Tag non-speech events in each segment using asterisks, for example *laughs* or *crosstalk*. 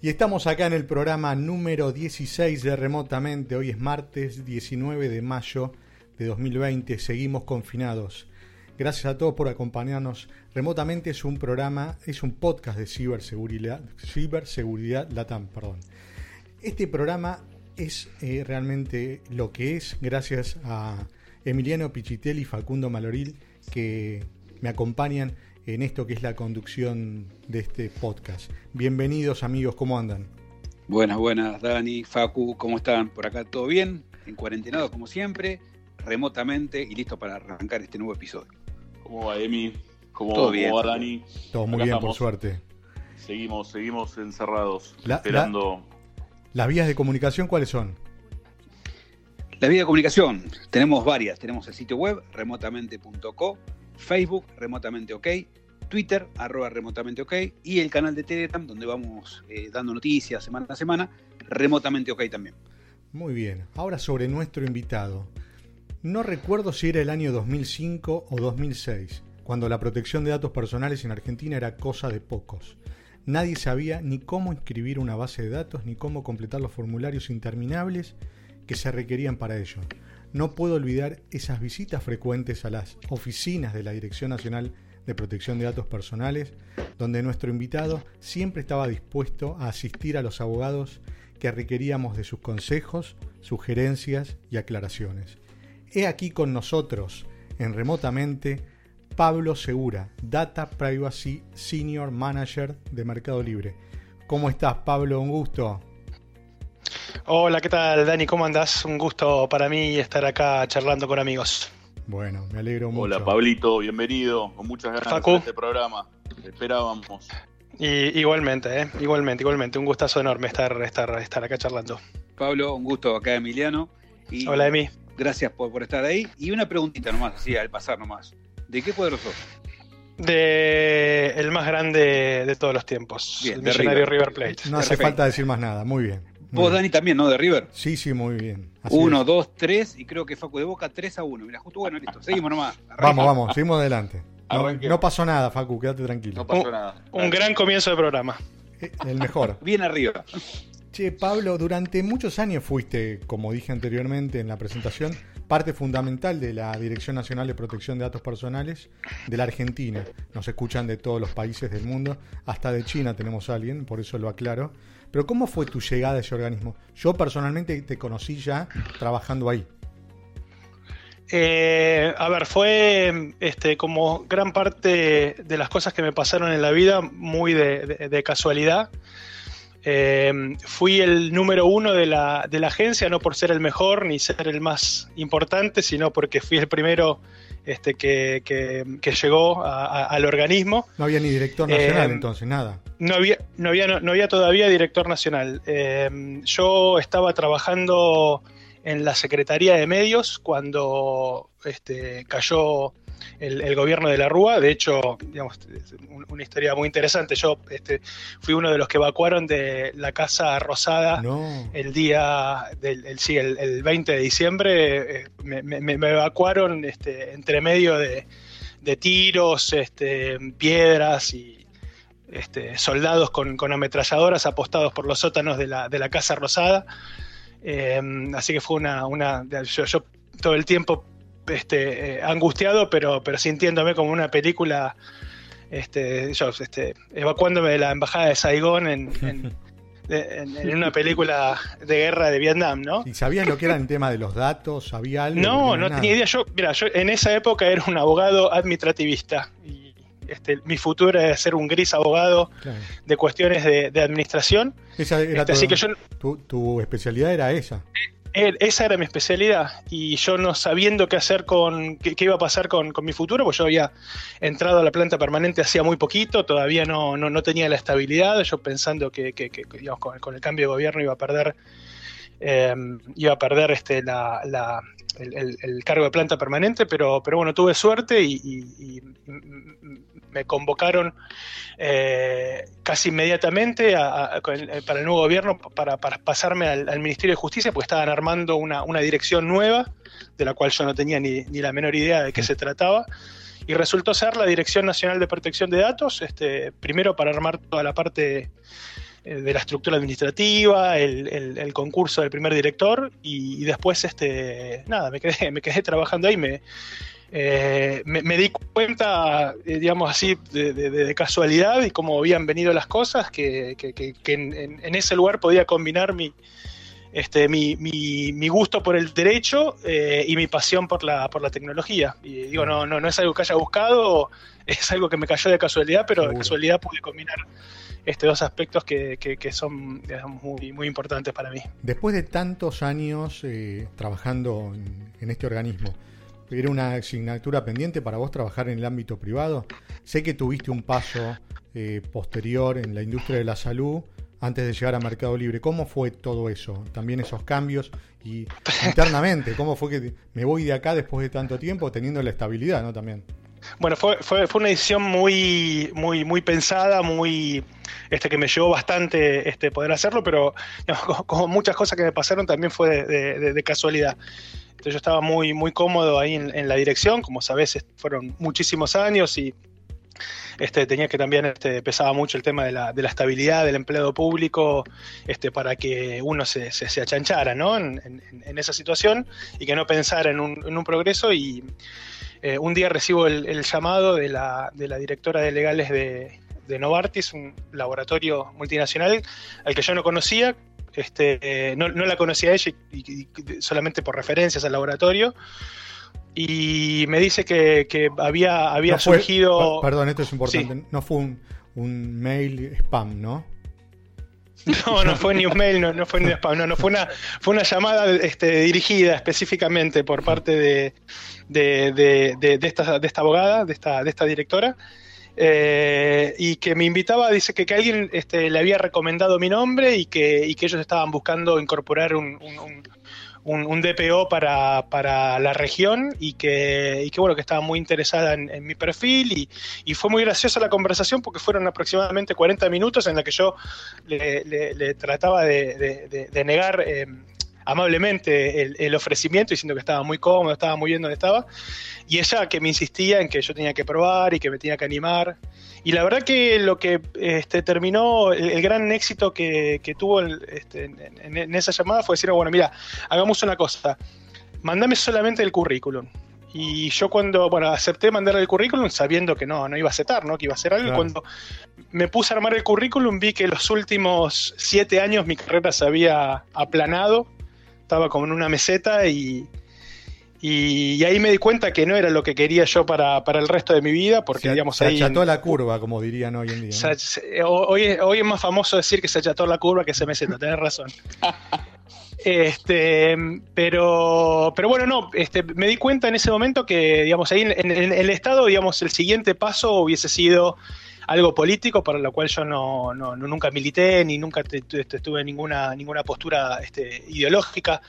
Y estamos acá en el programa número 16 de Remotamente. Hoy es martes 19 de mayo de 2020. Seguimos confinados. Gracias a todos por acompañarnos. Remotamente es un programa, es un podcast de ciberseguridad, ciberseguridad Latam, perdón. Este programa es eh, realmente lo que es gracias a Emiliano Pichitelli y Facundo Maloril que me acompañan en esto que es la conducción de este podcast. Bienvenidos amigos, ¿cómo andan? Buenas, buenas, Dani, Facu, ¿cómo están? Por acá todo bien, en cuarentenado como siempre, remotamente y listo para arrancar este nuevo episodio. ¿Cómo va Emi? ¿Cómo, Todo cómo bien. va Dani? Todo muy Acá bien, por suerte. Seguimos, seguimos encerrados, La- esperando. ¿Las vías de comunicación cuáles son? La vía de comunicación, tenemos varias. Tenemos el sitio web, remotamente.co, Facebook, remotamente ok, Twitter, arroba remotamente ok, y el canal de Telegram, donde vamos eh, dando noticias semana a semana, remotamente ok también. Muy bien. Ahora sobre nuestro invitado. No recuerdo si era el año 2005 o 2006, cuando la protección de datos personales en Argentina era cosa de pocos. Nadie sabía ni cómo inscribir una base de datos ni cómo completar los formularios interminables que se requerían para ello. No puedo olvidar esas visitas frecuentes a las oficinas de la Dirección Nacional de Protección de Datos Personales, donde nuestro invitado siempre estaba dispuesto a asistir a los abogados que requeríamos de sus consejos, sugerencias y aclaraciones. He aquí con nosotros, en remotamente, Pablo Segura, Data Privacy Senior Manager de Mercado Libre. ¿Cómo estás, Pablo? Un gusto. Hola, ¿qué tal, Dani? ¿Cómo andás? Un gusto para mí estar acá charlando con amigos. Bueno, me alegro mucho. Hola Pablito, bienvenido. Con muchas ganas Facu. de este programa. Te Esperábamos. Y igualmente, ¿eh? igualmente, igualmente. Un gustazo enorme estar, estar, estar acá charlando. Pablo, un gusto acá, Emiliano. Y Hola, Emi. Gracias por, por estar ahí. Y una preguntita nomás, así al pasar nomás. ¿De qué cuadro sos? De el más grande de todos los tiempos, Bien, el de millonario River. River Plate. No hace Perfecto. falta decir más nada. Muy bien. Vos, bien. Dani, también, ¿no? De River. Sí, sí, muy bien. Así Uno, es. dos, tres, y creo que Facu de Boca 3 a 1. Mira, justo bueno, listo. Seguimos nomás. *laughs* Arranca. Vamos, vamos, seguimos adelante. No, pasó nada, Facu, quédate tranquilo. No pasó nada. Un gran comienzo de programa. Eh, El mejor. *laughs* Bien arriba. Che, Pablo, durante muchos años fuiste, como dije anteriormente en la presentación, parte fundamental de la Dirección Nacional de Protección de Datos Personales de la Argentina. Nos escuchan de todos los países del mundo, hasta de China tenemos a alguien, por eso lo aclaro. Pero ¿cómo fue tu llegada a ese organismo? Yo personalmente te conocí ya trabajando ahí. Eh, a ver, fue este, como gran parte de las cosas que me pasaron en la vida, muy de, casualidad. Eh, fui el número uno de la, de la agencia, no por ser el mejor ni ser el más importante, sino porque fui el primero este, que, que- que llegó a- a- al organismo. No había ni director nacional Eh, entonces, nada. No había, no había, no, había todavía director nacional. Eh, yo estaba trabajando en la Secretaría de Medios cuando este, cayó el, el gobierno de la Rúa. De hecho, digamos, una historia muy interesante. Yo este, fui uno de los que evacuaron de la Casa Rosada No. el día del el, sí, el, el 20 de diciembre. eh, me, me- me evacuaron este, entre medio de, de tiros, este, piedras y este, soldados con, con ametralladoras apostados por los sótanos de la, de la Casa Rosada. Eh, así que fue una. una yo, yo todo el tiempo este, eh, angustiado, pero, pero sintiéndome como una película. Este, yo, este, evacuándome de la embajada de Saigón en, en- *laughs* de- en- en una película de guerra de Vietnam, ¿no? ¿Y sabías lo que era el tema de los datos? ¿Sabía algo? No, no nada. tenía idea. Yo, mira, yo en esa época era un abogado administrativista. Y este, mi futuro era ser un gris abogado Claro. de cuestiones de, de administración. Esa era Este, así tu- que yo, tu, tu especialidad era esa. eh, esa era mi especialidad. Y yo no sabiendo qué hacer con, qué, iba a pasar con, con mi futuro, pues yo había entrado a la planta permanente hacía muy poquito, todavía no, no, no tenía la estabilidad. Yo pensando que, que- con, el cambio de gobierno iba a perder. eh, iba a perder este, la, el, cargo de planta permanente, pero, pero bueno, tuve suerte y, me convocaron eh, casi inmediatamente para el nuevo gobierno para, pasarme al, Ministerio de Justicia, porque estaban armando una, dirección nueva, de la cual yo no tenía ni, la menor idea de qué se trataba. Y resultó ser la Dirección Nacional de Protección de Datos, este, primero para armar toda la parte eh, de la estructura administrativa, el, concurso del primer director y, después este nada me quedé *laughs* me quedé trabajando ahí me eh, me, di cuenta, eh, digamos así, de, casualidad y cómo habían venido las cosas, que, en, ese lugar podía combinar mi, este, mi, mi, gusto por el derecho eh, y mi pasión por la, por la tecnología. Y digo, no, no, no es algo que haya buscado, es algo que me cayó de casualidad, pero de casualidad pude combinar estos dos aspectos que, son muy, muy importantes para mí. Después de tantos años trabajando en este organismo, era una asignatura pendiente para vos trabajar en el ámbito privado. Sé que tuviste un paso eh, posterior en la industria de la salud antes de llegar a Mercado Libre. ¿Cómo fue todo eso? También esos cambios y *laughs* internamente, ¿cómo fue que me voy de acá después de tanto tiempo teniendo la estabilidad, ¿no? También. Bueno, fue, fue, fue una decisión muy, muy, muy pensada, muy, este, que me llevó bastante este, poder hacerlo, pero *laughs* como muchas cosas que me pasaron también fue de casualidad. Entonces yo estaba muy, muy cómodo ahí en, la dirección, como sabes, fueron muchísimos años y este, tenía que también, este, pesaba mucho el tema de la, de la estabilidad del empleado público este, para que uno se, se, achanchara ¿no? en, esa situación y que no pensara en un, en un progreso. Y eh, un día recibo el, llamado de la, de la, directora de legales de, de Novartis, un laboratorio multinacional al que yo no conocía, este, no, la conocía ella y, solamente por referencias al laboratorio. Y me dice que, había, había surgido. Perdón, esto es importante. No fue un, mail spam, ¿no? No, no fue ni un mail, no, fue ni spam, no, no fue una, fue una llamada este, dirigida específicamente por parte de, de, esta, de esta abogada, de esta, de esta directora, eh, y que me invitaba, dice que, que alguien este, le había recomendado mi nombre y que, y que ellos estaban buscando incorporar un, un, DPO para, para, la región y que, y que, bueno, que estaba muy interesada en, mi perfil y, y, fue muy graciosa la conversación porque fueron aproximadamente 40 minutos en la que yo le, trataba de, de, negar eh, amablemente el, ofrecimiento, diciendo que estaba muy cómodo, estaba muy bien donde estaba. Y ella que me insistía en que yo tenía que probar y que me tenía que animar. Y la verdad que lo que este, terminó, el, gran éxito que, tuvo este, en, esa llamada fue decir, bueno, mira, hagamos una cosa, mandame solamente el currículum. Y yo cuando, bueno, acepté mandar el currículum sabiendo que no, no iba a aceptar, ¿no? Que iba a hacer algo. Cuando me puse a armar el currículum vi que los últimos siete años mi carrera se había aplanado estaba como en una meseta y, y, ahí me di cuenta que no era lo que quería yo para, el resto de mi vida, porque digamos se acható la curva, como dirían hoy en día. hoy, hoy, es más famoso decir que se acható la curva que se meseta, tenés razón. *laughs* Este, pero, pero bueno, no, este, me di cuenta en ese momento que, digamos, ahí en, el Estado, digamos, el siguiente paso hubiese sido algo político para lo cual yo no, nunca milité ni nunca estuve en ninguna, ninguna postura este, ideológica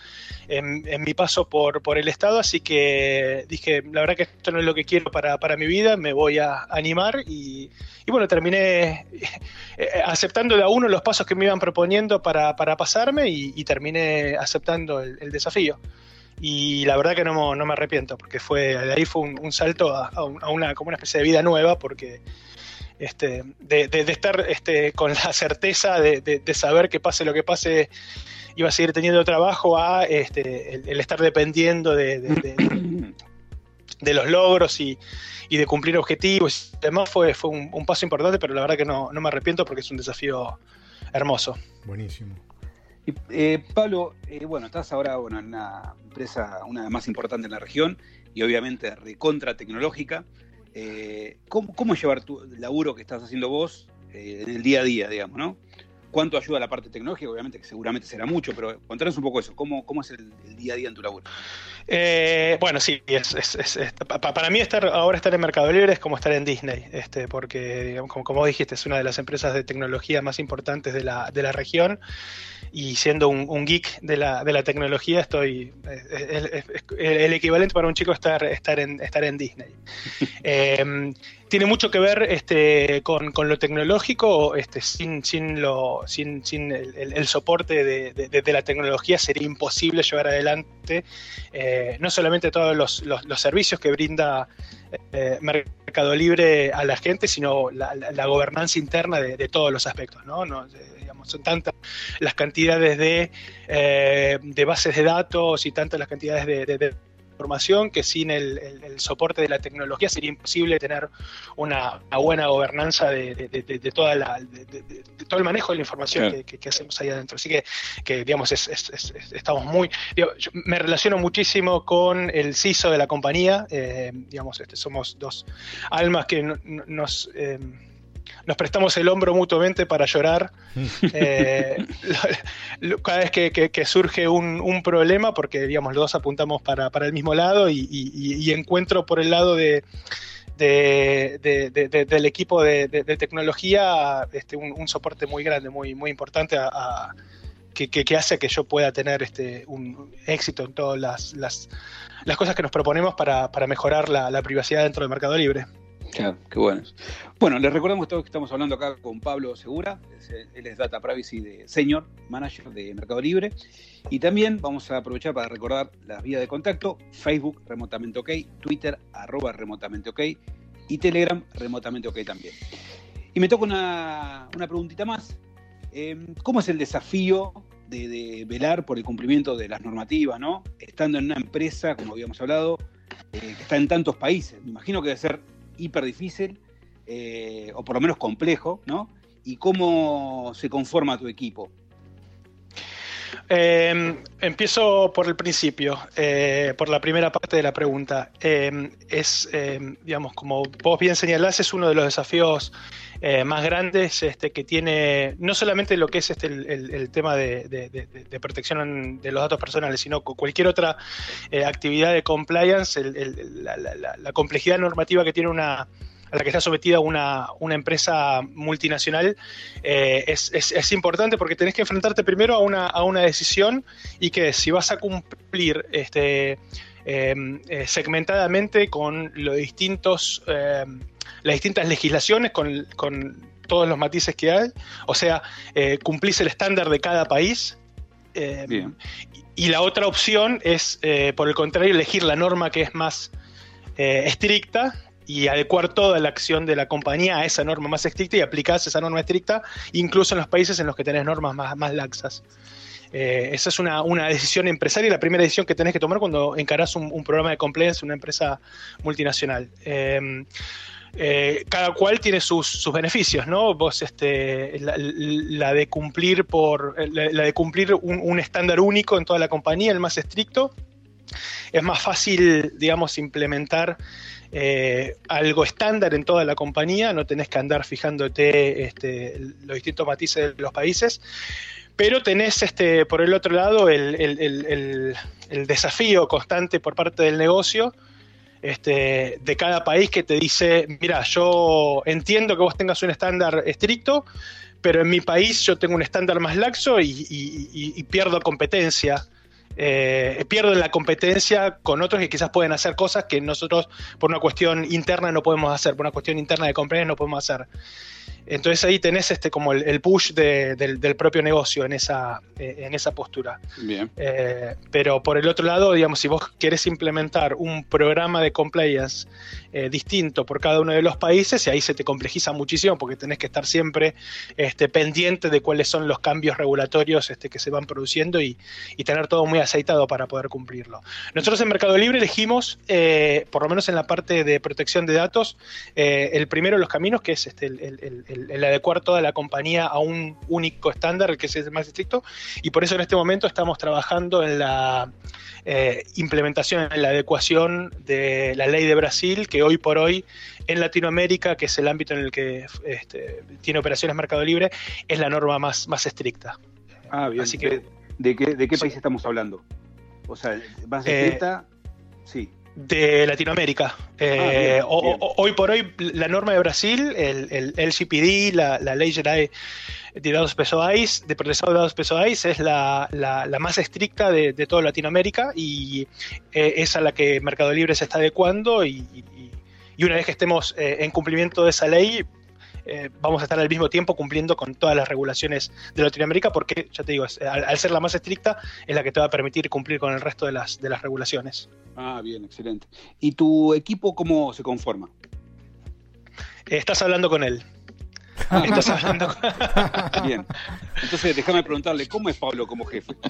en, mi paso por, por el Estado, así que dije, la verdad que esto no es lo que quiero para, mi vida, me voy a animar y, bueno, terminé eh, aceptando de a uno los pasos que me iban proponiendo para, pasarme y, terminé aceptando el, desafío. Y la verdad que no, me arrepiento porque fue de ahí fue un, salto a, a, una como una especie de vida nueva porque este, de, estar este, con la certeza de, saber que pase lo que pase, iba a seguir teniendo trabajo, a este, el, estar dependiendo *clears throat* de, los logros y, de cumplir objetivos. Además fue, fue un, paso importante, pero la verdad que no, me arrepiento porque es un desafío hermoso. Buenísimo. Eh, Pablo, eh, bueno, estás ahora en una empresa, una de las más importantes en la región y obviamente recontra tecnológica. Eh, ¿cómo, llevar tu laburo que estás haciendo vos eh, en el día a día, digamos, ¿no? ¿Cuánto ayuda la parte tecnológica? Obviamente que seguramente será mucho, pero contanos un poco eso, ¿cómo, cómo es el, día a día en tu laburo? Eh, bueno, sí, para mí estar ahora estar en Mercado Libre es como estar en Disney, este, porque como, como dijiste, es una de las empresas de tecnología más importantes de la, de la región y siendo un, geek de la, de la, tecnología, estoy el equivalente para un chico estar, estar, en, estar en Disney. *laughs* Em, tiene mucho que ver este, con, con lo tecnológico, este, sin, sin, lo, sin, sin el, el- el soporte de, de- de la tecnología sería imposible llevar adelante eh, no solamente todos los, los- servicios que brinda eh, Mercado Libre a la gente, sino la, gobernanza interna de, todos los aspectos. ¿no? No, eh, digamos, son tantas las cantidades de, eh, de bases de datos y tantas las cantidades de, de- de información que sin el, el- el soporte de la tecnología sería imposible tener una, una buena gobernanza de, de- de- de toda la, todo el manejo de la información que, hacemos ahí adentro. Así que, que digamos, es- es- es- es- estamos muy... digo, yo me relaciono muchísimo con el CISO de la compañía, eh, digamos, este, somos dos almas que no- no- nos... eh, nos prestamos el hombro mutuamente para llorar *laughs* eh, lo- lo- cada vez que, que- que surge un, un problema, porque digamos, los dos apuntamos para, para el mismo lado y, y- y encuentro por el lado de, de- de- de- de- del equipo de, tecnología este, un, un soporte muy grande, muy, muy importante a- a- que, que- que hace que yo pueda tener este, un éxito en todas las, las, las cosas que nos proponemos para, para mejorar la, la privacidad dentro del mercado libre. Claro, qué bueno. Bueno, les recordamos todos que estamos hablando acá con Pablo Segura, es- él es Data Privacy de Senior Manager de Mercado Libre. Y también vamos a aprovechar para recordar las vías de contacto, Facebook remotamente ok, Twitter arroba remotamente ok y Telegram remotamente ok también. Y me toca una, una preguntita más. Eh, ¿Cómo es el desafío de, de velar por el cumplimiento de las normativas, ¿no? Estando en una empresa, como habíamos hablado, eh, que está en tantos países. Me imagino que debe ser hiper difícil, eh, o por lo menos complejo, ¿no? ¿Y cómo se conforma tu equipo? Eh, empiezo por el principio, eh, por la primera parte de la pregunta. Eh, es, eh, digamos, como vos bien señalás, es uno de los desafíos eh, más grandes este, que tiene no solamente lo que es este, el, tema de, protección de los datos personales, sino cu- cualquier otra eh, actividad de compliance, la, complejidad normativa que tiene una a la que está sometida una, una empresa multinacional eh, es, es- importante porque tenés que enfrentarte primero a una, a una decisión y que si vas a cumplir este, eh, segmentadamente con los distintos, eh, las distintas legislaciones, con, con todos los matices que hay, o sea, eh, cumplís el estándar de cada país. eh, Bien. y la otra opción es, eh, por el contrario, elegir la norma que es más eh, estricta y adecuar toda la acción de la compañía a esa norma más estricta y aplicás esa norma estricta incluso en los países en los que tenés normas más, más laxas. Eh, esa es una, una decisión empresaria, la primera decisión que tenés que tomar cuando encarás un, un programa de compliance en una empresa multinacional. Eh, eh, cada cual tiene sus, sus beneficios, ¿no? Vos, este, la, de cumplir por, la, de cumplir un, estándar único en toda la compañía, el más estricto, es más fácil, digamos, implementar eh, algo estándar en toda la compañía, no tenés que andar fijándote este, los distintos matices de los países, pero tenés este, por el otro lado el- el- el desafío constante por parte del negocio este, de cada país que te dice, mira, yo entiendo que vos tengas un estándar estricto, pero en mi país yo tengo un estándar más laxo y, pierdo competencia. Eh, pierdo la competencia con otros que quizás pueden hacer cosas que nosotros por una cuestión interna no podemos hacer, por una cuestión interna de compliance no podemos hacer. Entonces ahí tenés este como el, el push de- del, del propio negocio en esa, eh, en esa postura. Bien. Eh, pero por el otro lado, digamos, si vos querés implementar un programa de compliance eh, distinto por cada uno de los países, y ahí se te complejiza muchísimo porque tenés que estar siempre este, pendiente de cuáles son los cambios regulatorios este, que se van produciendo y, y tener todo muy aceitado para poder cumplirlo. Nosotros en Mercado Libre elegimos, eh, por lo menos en la parte de protección de datos, el primero de los caminos, que es este, el, el- el- el- el adecuar toda la compañía a un único estándar, que es el más estricto, y por eso en este momento estamos trabajando en la eh, implementación, en la adecuación de la ley de Brasil, que hoy por hoy en Latinoamérica, que es el ámbito en el que este, tiene operaciones Mercado Libre, es la norma más, más estricta. Ah, bien. Así que- ¿De, de qué, de qué Sí. país estamos hablando? O sea, más Eh, estricta, sí. De Latinoamérica. Eh, Ah, bien, o- bien. o- hoy por hoy, la norma de Brasil, el, el LGPD, la, la Ley Geral de Dados Pessoais, de Protección de Dados Pessoais, es la, la- la más estricta de, de toda Latinoamérica y eh, es a la que Mercado Libre se está adecuando y, y- y una vez que estemos eh, en cumplimiento de esa ley, eh, vamos a estar al mismo tiempo cumpliendo con todas las regulaciones de Latinoamérica, porque, ya te digo, es- al, al ser la más estricta, es la que te va a permitir cumplir con el resto de las, de las regulaciones. Ah, bien, excelente. ¿Y tu equipo cómo se conforma? Eh, estás hablando con él. Estás hablando con- *laughs* *laughs* Bien. Entonces, déjame preguntarle, ¿cómo es Pablo como jefe? *laughs*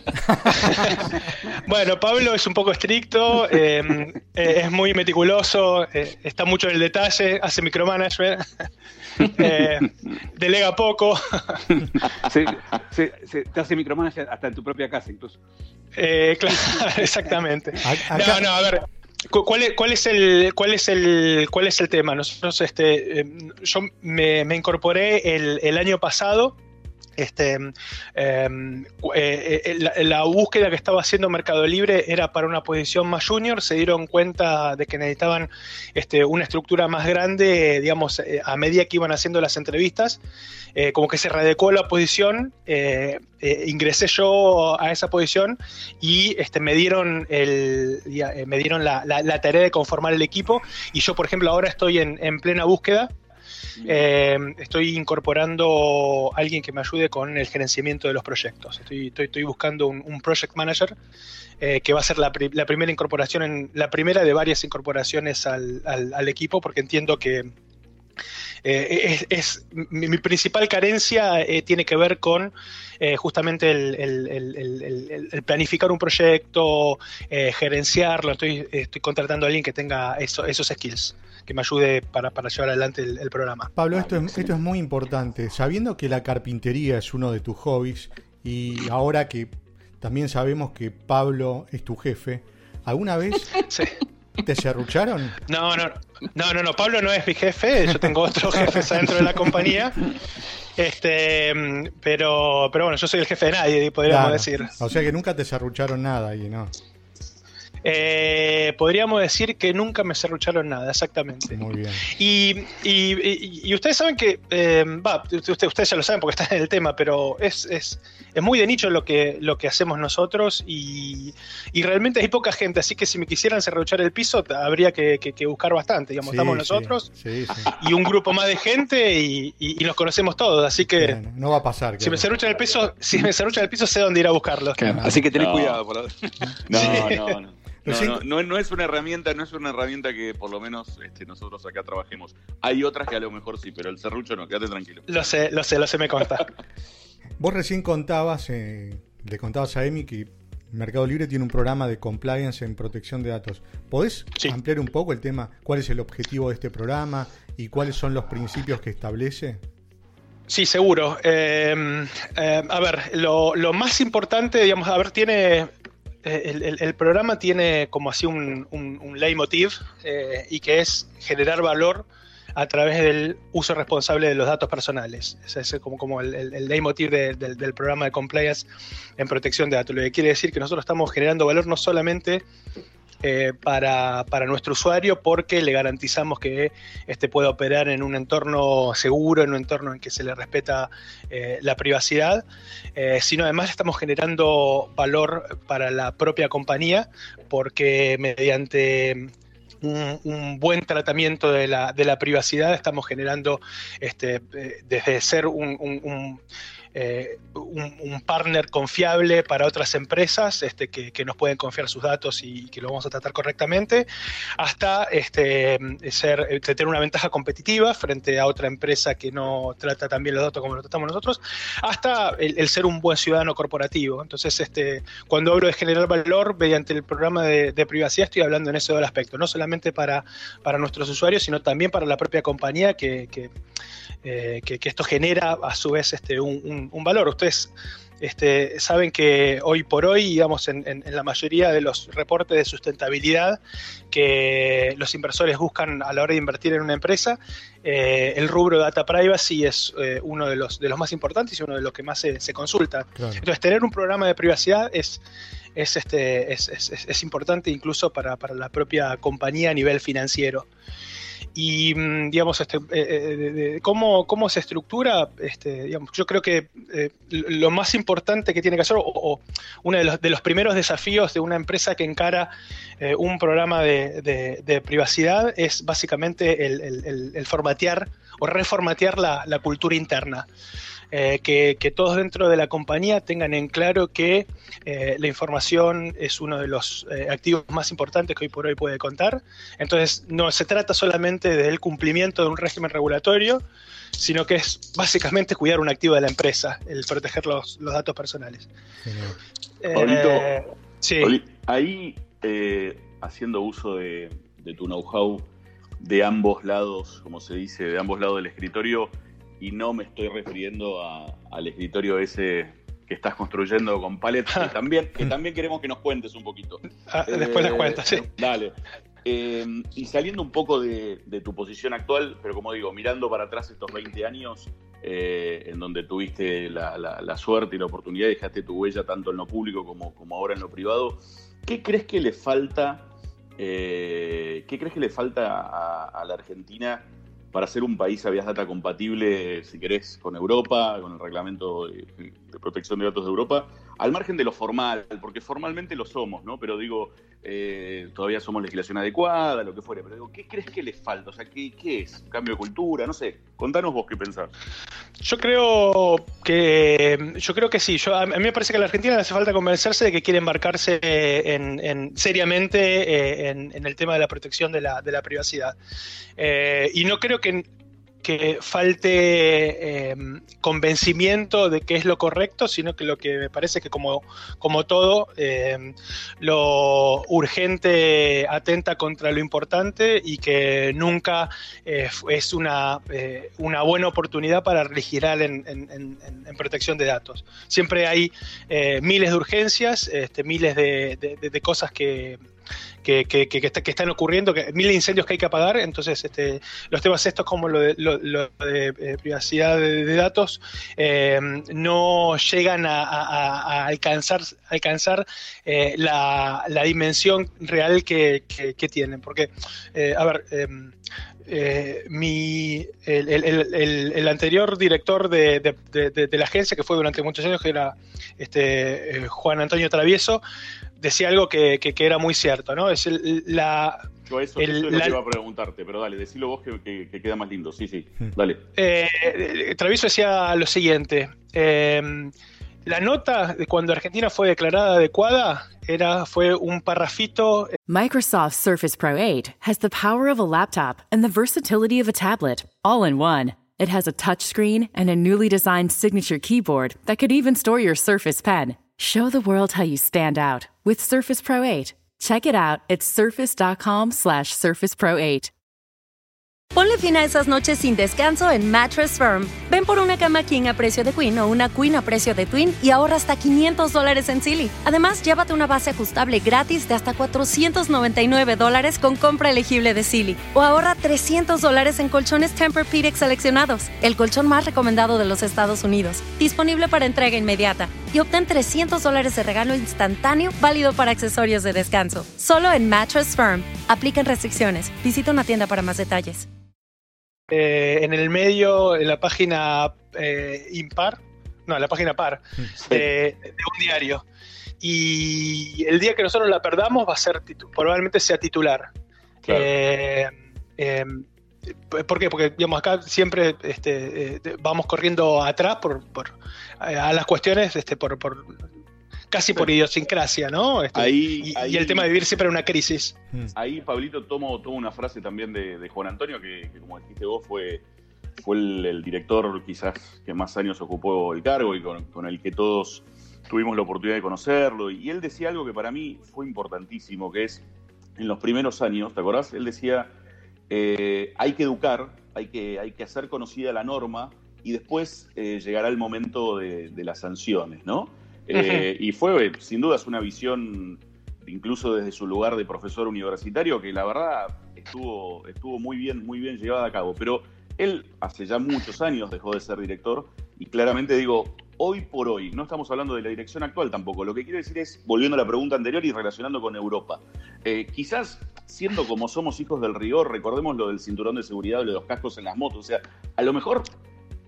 Bueno, Pablo es un poco estricto, eh, eh, es muy meticuloso, eh, está mucho en el detalle, hace micromanagement, *laughs* eh, delega poco. Se, se- se- te hace micromanager hasta en tu propia casa, incluso. Eh, claro, *laughs* exactamente. No, no, a ver. cu- ¿Cuál es, cuál es el cuál es el cuál es el tema? Nosotros este eh, yo me, me incorporé el, el año pasado. Este, em, cu- eh, eh, la, búsqueda que estaba haciendo Mercado Libre era para una posición más junior. Se dieron cuenta de que necesitaban este, una estructura más grande, eh, digamos, eh, a medida que iban haciendo las entrevistas. Eh, como que se radicó la posición. eh, eh, ingresé yo a esa posición y este, me dieron, eh, me dieron la, tarea de conformar el equipo y yo, por ejemplo, ahora estoy en plena búsqueda. Eh, estoy incorporando a alguien que me ayude con el gerenciamiento de los proyectos. Estoy, estoy, estoy buscando un, project manager eh, que va a ser la, la primera incorporación, en, la primera de varias incorporaciones al- al equipo, porque entiendo que eh, es, es- mi, mi principal carencia eh, tiene que ver con eh, justamente el, el- el- el- el- el planificar un proyecto, eh, gerenciarlo. Estoy, estoy contratando a alguien que tenga eso- esos skills, que me ayude para, para llevar adelante el, el programa. Pablo, esto es, esto es muy importante. Sabiendo que la carpintería es uno de tus hobbies y ahora que también sabemos que Pablo es tu jefe, ¿alguna vez Sí. Te serrucharon? No, no, no, no, no, Pablo no es mi jefe, yo tengo otros *laughs* jefes adentro de la compañía. Este, pero, pero bueno, yo soy el jefe de nadie, podríamos Claro. decir. O sea que nunca te serrucharon nada ahí, ¿no? Eh, podríamos decir que nunca me serrucharon nada, exactamente. Muy bien. Y, y- y- y ustedes saben que, eh, va, usted- ustedes ya lo saben porque están en el tema, pero es, es, es muy de nicho lo que, lo que hacemos nosotros y, y realmente hay poca gente, así que si me quisieran serruchar el piso, habría que, que- que buscar bastante. Digamos, Sí, estamos nosotros Sí, sí. y un grupo más de gente y, y- y nos conocemos todos, así que no va a pasar. si me claro. serruchan el piso, si me serruchan el piso sé dónde ir a buscarlos. Así que tenés No. cuidado. Por... No, no, no. No, Recién- no, no, no es una herramienta, no es una herramienta que por lo menos este, nosotros acá trabajemos. Hay otras que a lo mejor sí, pero el serrucho no, quédate tranquilo. Lo sé, lo sé, lo sé, me consta. *laughs* Vos recién contabas, eh, le contabas a Emi que Mercado Libre tiene un programa de compliance en protección de datos. ¿Podés Sí. ampliar un poco el tema? ¿Cuál es el objetivo de este programa y cuáles son los principios que establece? Sí, seguro. Eh, eh, a ver, lo, lo más importante, digamos, a ver, tiene. Eh, El, el- el programa tiene como así un, un, un leitmotiv eh, y que es generar valor a través del uso responsable de los datos personales. Ese es como, como el, el, el leitmotiv de- del- del programa de compliance en protección de datos. Lo que quiere decir que nosotros estamos generando valor no solamente eh, para, para nuestro usuario porque le garantizamos que este pueda operar en un entorno seguro, en un entorno en que se le respeta eh, la privacidad, eh, sino además estamos generando valor para la propia compañía porque mediante un, un buen tratamiento de la, de la privacidad estamos generando este, eh, desde ser un, eh, un- partner confiable para otras empresas este, que, nos pueden confiar sus datos y que lo vamos a tratar correctamente, hasta este, eh, tener una ventaja competitiva frente a otra empresa que no trata tan bien los datos como lo tratamos nosotros, hasta el, ser un buen ciudadano corporativo. Entonces, este, cuando hablo de generar valor mediante el programa de, privacidad, estoy hablando en ese doble aspecto, no solamente para, nuestros usuarios, sino también para la propia compañía que, eh, esto genera a su vez un- un valor. Ustedes este, saben que hoy por hoy, digamos, en, en- en la mayoría de los reportes de sustentabilidad que los inversores buscan a la hora de invertir en una empresa, eh, el rubro data privacy es eh, uno de los, de los más importantes y uno de los que más se, se consulta. Claro. Entonces, tener un programa de privacidad es, es, este, es, es- es- es importante incluso para, para la propia compañía a nivel financiero. Y, mm, digamos, este, eh, ¿cómo, ¿cómo, se estructura, este, digamos, yo creo que lo más importante que tiene que hacer, o, uno de los, de primeros desafíos de una empresa que encara un programa de, privacidad es básicamente el, formatear o reformatear la, la cultura interna. Eh, que, todos dentro de la compañía tengan en claro que eh, la información es uno de los eh, activos más importantes que hoy por hoy puede contar. Entonces, no se trata solamente del cumplimiento de un régimen regulatorio, sino que es básicamente cuidar un activo de la empresa, el proteger los, datos personales. sí. ahí, haciendo uso de, de tu know-how de ambos lados, como se dice, de ambos lados del escritorio, y no me estoy refiriendo al escritorio ese que estás construyendo con Pallet, que *laughs* también, que también queremos que nos cuentes un poquito. Ah, después les cuento, sí. Dale. Eh, y saliendo un poco de, tu posición actual, pero como digo, mirando para atrás estos 20 años, eh, en donde tuviste la, suerte y la oportunidad, dejaste tu huella tanto en lo público como, como ahora en lo privado, ¿qué crees que le falta, eh, ¿qué crees que le falta a la Argentina para ser un país Avias Data compatible, si querés, con Europa, con el reglamento de, protección de datos de Europa, al margen de lo formal, porque formalmente lo somos, ¿no? Pero digo, eh, todavía somos legislación adecuada, lo que fuera, pero digo, ¿qué crees que le falta? O sea, ¿qué, es? ¿Cambio de cultura? No sé, contanos vos qué pensás. Yo creo que yo creo que sí. Yo, a mí me parece que a la Argentina le hace falta convencerse de que quiere embarcarse en, seriamente eh, en, el tema de la protección de la, privacidad. Eh, y no creo que que falte em, convencimiento de que es lo correcto, sino que lo que me parece que como, como todo, em, lo urgente atenta contra lo importante y que nunca eh, es una, eh, una, buena oportunidad para legislar en, protección de datos. Siempre hay eh, miles de urgencias, este, miles de cosas que que, están ocurriendo, que, mil incendios que hay que apagar, entonces este, los temas estos como lo de, eh, privacidad de, datos eh, no llegan a, alcanzar, alcanzar eh, la, dimensión real que, tienen, porque, a ver, em, mi, el, anterior director de, la agencia, que fue durante muchos años, que era este, Juan Antonio Travieso, decía algo que, era muy cierto, ¿no? Es la... Yo eso, es lo que iba a preguntarte, pero dale, decilo vos que, queda más lindo, sí, sí, dale. Eh, Travieso decía lo siguiente, em, la nota de cuando Argentina fue declarada adecuada era, fue un parrafito. Microsoft Surface Pro 8 has the power of a laptop and the versatility of a tablet, all in one. It has a touchscreen and a newly designed signature keyboard that could even store your Surface Pen. Show the world how you stand out with Surface Pro 8. Check it out at surface.com slash surface pro 8. Ponle fin a esas noches sin descanso en Mattress Firm. Ven por una cama king a precio de queen o una queen a precio de twin y ahorra hasta 500 dólares en Silly. Además, llévate una base ajustable gratis de hasta 499 dólares con compra elegible de Silly. O ahorra 300 dólares en colchones Tempur-Pedic seleccionados, el colchón más recomendado de los Estados Unidos. Disponible para entrega inmediata. Y obtén 300 dólares de regalo instantáneo válido para accesorios de descanso. Solo en Mattress Firm. Aplican restricciones. Visita una tienda para más detalles. Eh, en el medio, en la página eh, impar, no, en la página par, de, un diario. Y el día que nosotros la perdamos va a ser, probablemente sea titular. Eh, em, ¿Por qué? Porque digamos, acá siempre este, vamos corriendo atrás por, a las cuestiones este, por, casi por idiosincrasia, ¿no? Este, y, el tema de vivir siempre en una crisis. Hmm. Ahí, Pablito, tomo, tomo una frase también de, Juan Antonio, que, como dijiste vos, fue, fue el, director quizás que más años ocupó el cargo y con, el que todos tuvimos la oportunidad de conocerlo. Y él decía algo que para mí fue importantísimo, que es, en los primeros años, ¿te acordás? Él decía, eh, hay que educar, hay que, hay que hacer conocida la norma y después eh, llegará el momento de, de las sanciones, ¿no? Eh, y fue, sin duda, una visión, incluso desde su lugar de profesor universitario, que la verdad estuvo, estuvo muy bien, muy bien llevada a cabo. Pero él hace ya muchos años dejó de ser director y claramente digo, hoy por hoy, no estamos hablando de la dirección actual tampoco, lo que quiero decir es, volviendo a la pregunta anterior y relacionando con Europa, eh, quizás siendo como somos hijos del rigor, recordemos lo del cinturón de seguridad, lo de los cascos en las motos, o sea, a lo mejor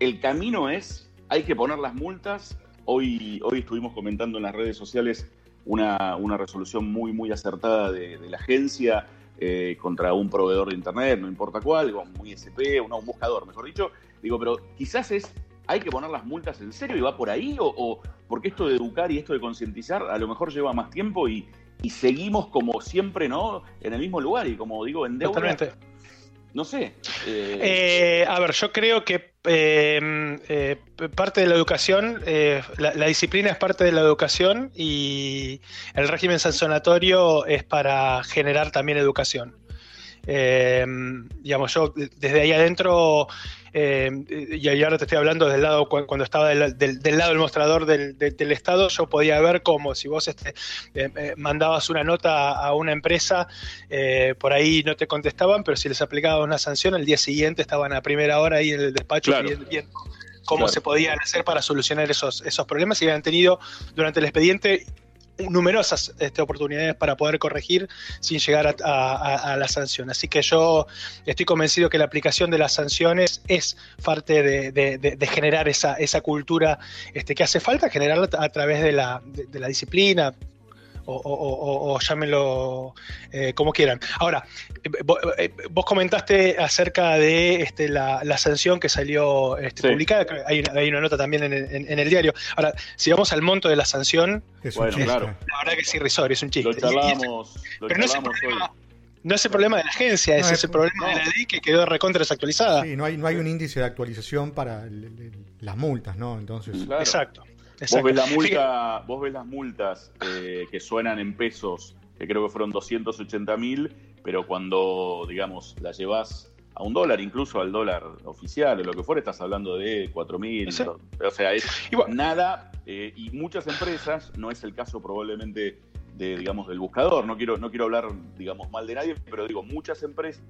el camino es, hay que poner las multas, hoy, hoy estuvimos comentando en las redes sociales una, una resolución muy, muy acertada de, de la agencia eh, contra un proveedor de Internet, no importa cuál, un ISP, un, un buscador, mejor dicho, digo, pero quizás es hay que poner las multas en serio y va por ahí, o, o porque esto de educar y esto de concientizar a lo mejor lleva más tiempo y, y, seguimos como siempre, ¿no? En el mismo lugar y como digo, en deuda. Totalmente. No sé. Eh... Eh, a ver, yo creo que eh, parte de la educación, la, la, disciplina es parte de la educación y el régimen sancionatorio es para generar también educación. Digamos, yo desde ahí adentro eh, y ahora te estoy hablando del lado, cuando estaba del, del, del lado del mostrador del, del, Estado, yo podía ver como si vos este, eh, eh, mandabas una nota a una empresa, eh, por ahí no te contestaban, pero si les aplicaba una sanción, el día siguiente estaban a primera hora ahí en el despacho Claro. viendo, viendo cómo Claro. se podían hacer para solucionar esos, esos problemas y habían tenido durante el expediente numerosas este, oportunidades para poder corregir sin llegar a, la sanción. Así que yo estoy convencido que la aplicación de las sanciones es parte de, generar esa, esa cultura este, que hace falta, generarla a través de la, la disciplina. O, o- o- o llámenlo eh, como quieran. Ahora, eh, eh, vos comentaste acerca de este, la, la sanción que salió este, Sí. publicada, que hay, una- hay una nota también en, el- en- en el diario. Ahora, si vamos al monto de la sanción, Es Bueno, claro. la verdad que es irrisorio, es un chiste. Lo lo pero no es, el problema, no es el problema de la agencia, No, es- es el problema de la ley que quedó recontra desactualizada. Sí, no hay, no hay un índice de actualización para el- el- las multas, ¿no? Entonces, Claro. Exacto. Vos ves, la Fíjate- multa, vos ves las multas eh, que suenan en pesos, que creo que fueron 280 mil, pero cuando, digamos, la llevas a un dólar, incluso al dólar oficial o lo que fuera, estás hablando de 4 mil. O sea, es Y bueno, nada. eh, y muchas empresas, no es el caso probablemente de, digamos, del buscador, no quiero, no quiero hablar, digamos, mal de nadie, pero digo, muchas empresas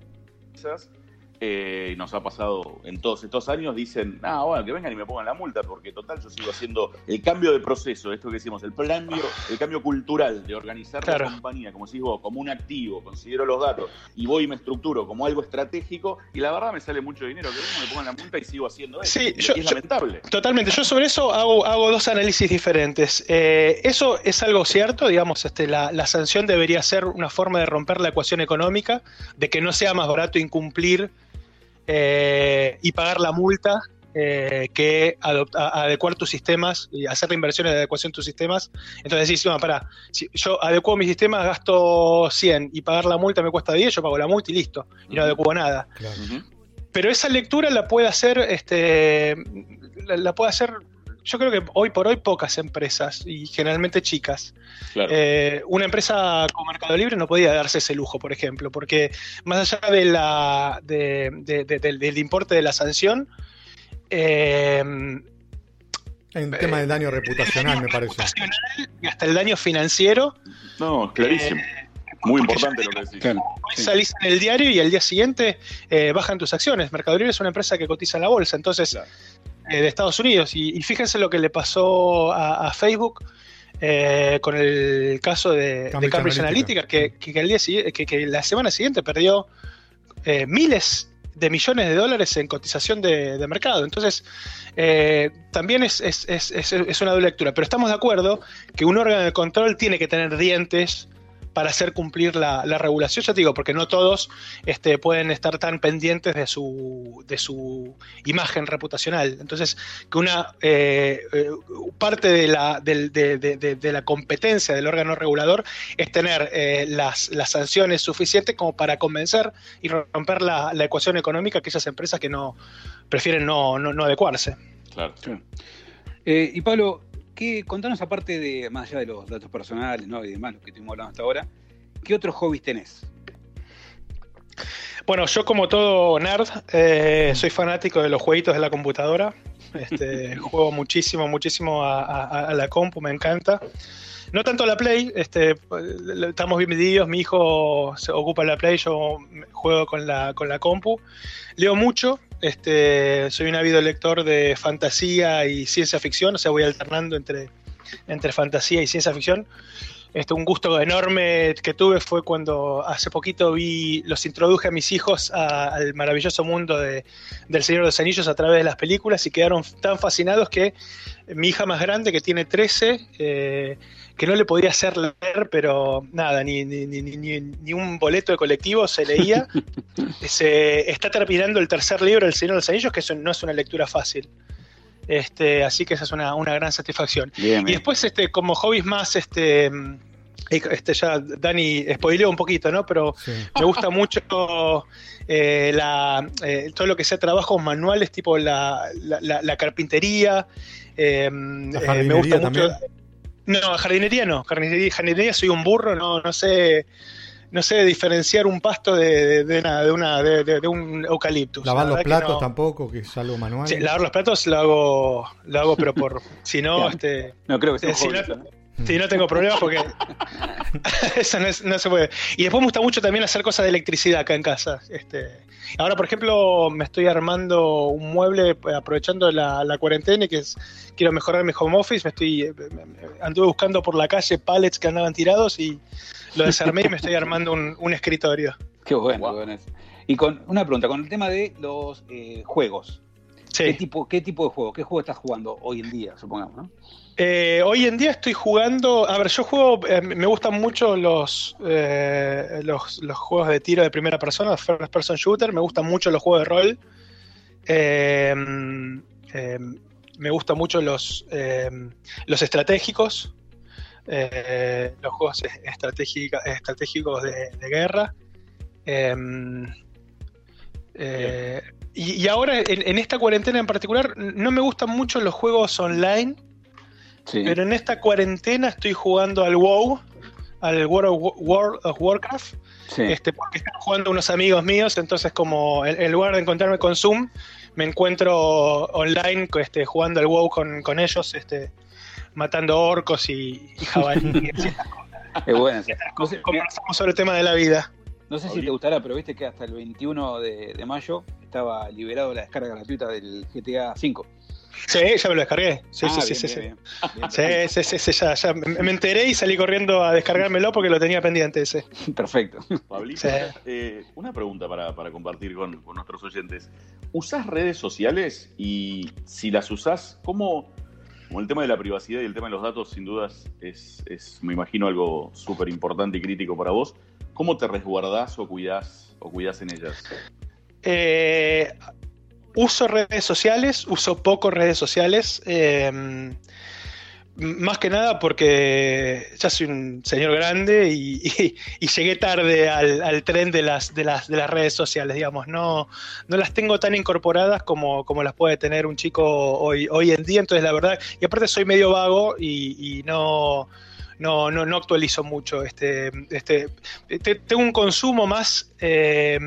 eh, nos ha pasado en todos estos años, dicen, ah, bueno, que vengan y me pongan la multa, porque total yo sigo haciendo el cambio de proceso, esto que decimos, el cambio, el cambio cultural de organizar Claro. la compañía, como decís vos, como un activo, considero los datos y voy y me estructuro como algo estratégico, y la verdad me sale mucho dinero que vengan, me pongan la multa y sigo haciendo eso. Sí, y, yo- es yo- lamentable. Totalmente, yo sobre eso hago, hago dos análisis diferentes. Eh, eso es algo cierto, digamos, este, la, la sanción debería ser una forma de romper la ecuación económica, de que no sea más barato incumplir eh, y pagar la multa eh, que adecuar tus sistemas y hacer inversiones de adecuación de tus sistemas. Entonces decís, no, pará, si yo adecuo mis sistemas, gasto 100 y pagar la multa me cuesta 10, yo pago la multa y listo, y no adecuo nada claro. Pero esa lectura la puede hacer, este, la, la puede hacer, yo creo que hoy por hoy pocas empresas y generalmente chicas. Claro. Eh, una empresa como Mercado Libre no podía darse ese lujo, por ejemplo, porque más allá de la, de- de- de- del, del importe de la sanción, eh, un tema de daño reputacional, me parece. reputacional y hasta el daño financiero, no, clarísimo. Muy porque importante lo que decís. Claro. Sí. salís en el diario y al día siguiente eh, bajan tus acciones. Mercado Libre es una empresa que cotiza en la bolsa, entonces, Claro. Eh, de Estados Unidos. Y, y fíjense lo que le pasó a, a Facebook eh, con el caso de de Cambridge, Analytica, Analytica. que, que, al día que- que la semana siguiente perdió eh, miles de millones de dólares en cotización de, de mercado. Entonces, eh, también es, es- es- es- es una doble lectura. Pero estamos de acuerdo que un órgano de control tiene que tener dientes para hacer cumplir la, la regulación, ya te digo, porque no todos este, pueden estar tan pendientes de su, de su imagen reputacional. Entonces, que una eh, eh, parte de la, del- de, de- de- de la competencia del órgano regulador es tener eh, las, las sanciones suficientes como para convencer y romper la, la ecuación económica a aquellas empresas que no prefieren no, no, no adecuarse. Claro. Claro. Eh, y Pablo, ¿qué, contanos aparte de, más allá de los datos personales ¿no? y demás, lo que estuvimos hablando hasta ahora, ¿qué otros hobbies tenés? Bueno, yo como todo nerd, eh, soy fanático de los jueguitos de la computadora. Este, *laughs* juego muchísimo, muchísimo a, a- a la compu, me encanta. No tanto a la Play, este, estamos bien medidos, mi hijo se ocupa de la Play, yo juego con la, con la compu. Leo mucho, este, soy un ávido lector de fantasía y ciencia ficción, o sea, voy alternando entre, entre fantasía y ciencia ficción. Este, un gusto enorme que tuve fue cuando hace poquito vi, los introduje a mis hijos al maravilloso mundo de, del Señor de los Anillos a través de las películas y quedaron tan fascinados que mi hija más grande, que tiene 13, eh, que no le podía hacer leer, pero nada, ni, ni, ni, ni- ni un boleto de colectivo se leía. *laughs* se está terminando el tercer libro del Señor de los Anillos, que eso no es una lectura fácil. Este, así que esa es una, una gran satisfacción. Bien, Y después, este, como hobbies más, este, mm, este ya Dani spoileó un poquito, ¿no? Pero Sí. me gusta mucho eh, la, eh, todo lo que sea trabajos manuales, tipo la, la- la- la carpintería. eh, eh, me gusta mucho. también? No, jardinería no. Jardinería, jardinería soy un burro, no, no sé. No sé diferenciar un pasto de, de, de nada, de, una, de, de- de un eucaliptus. Lavar La los que platos no. tampoco, que es algo manual. Sí, lavar los platos lo hago, lo hago pero por. *laughs* Si no, este. No creo que sea Eh, si hobby no-. Sí, no tengo problemas porque *laughs* *laughs* eso no, es- no se puede. Y después me gusta mucho también hacer cosas de electricidad acá en casa. Este, ahora, por ejemplo, me estoy armando un mueble eh, aprovechando la, la cuarentena y que es, quiero mejorar mi home office. Me estoy eh, me- me- anduve buscando por la calle pallets que andaban tirados y lo desarmé y me estoy armando un, un escritorio. Qué bueno, Wow. qué bueno eso. Y con una pregunta, con el tema de los eh, juegos. ¿Qué, tipo, ¿Qué tipo de juego? ¿Qué juego estás jugando hoy en día, supongamos? ¿no? Eh, hoy en día estoy jugando. A ver, yo juego. eh, me gustan mucho los, eh, los, los juegos de tiro de primera persona, first person shooter. Me gustan mucho los juegos de rol. Eh, eh, me gustan mucho los, eh, los estratégicos. los juegos estratégicos de, de guerra. Y, y ahora, en, en esta cuarentena en particular, no me gustan mucho los juegos online. Sí. Pero en esta cuarentena estoy jugando al WoW, al World of, World of Warcraft, sí. este, porque están jugando unos amigos míos, entonces como en, en lugar de encontrarme con Zoom, me encuentro online este, jugando al WoW con, con ellos, este, matando orcos y, y jabalíes. *laughs* Es buena esa. No sé, mira, Conversamos sobre el tema de la vida. no sé si te gustará, pero viste que hasta el 21 de, de mayo estaba liberado la descarga gratuita del GTA V. Sí, ya me lo descargué. Sí, Ah, sí, sí, bien, sí, sí. bien. Sí, Bien, sí, sí, sí, ya, ya. Me me enteré y salí corriendo a descargármelo porque lo tenía pendiente ese. *laughs* Perfecto. Pablito, Sí. eh, una pregunta para, para compartir con, con nuestros oyentes. ¿Usás redes sociales? Y si las usás, ¿cómo? Como el tema de la privacidad y el tema de los datos, sin dudas, es, es me imagino, algo súper importante y crítico para vos. ¿Cómo te resguardás o cuidás, o cuidás en ellas? Eh, uso redes sociales, uso poco redes sociales. eh, m- más que nada porque ya soy un señor grande y, llegué tarde al, tren de las, de, las, de las redes sociales, digamos. No, no las tengo tan incorporadas como, como las puede tener un chico hoy, hoy en día. Entonces, la verdad, y aparte soy medio vago y, no, no, no, actualizo mucho. Este, este, te- tengo un consumo más. eh,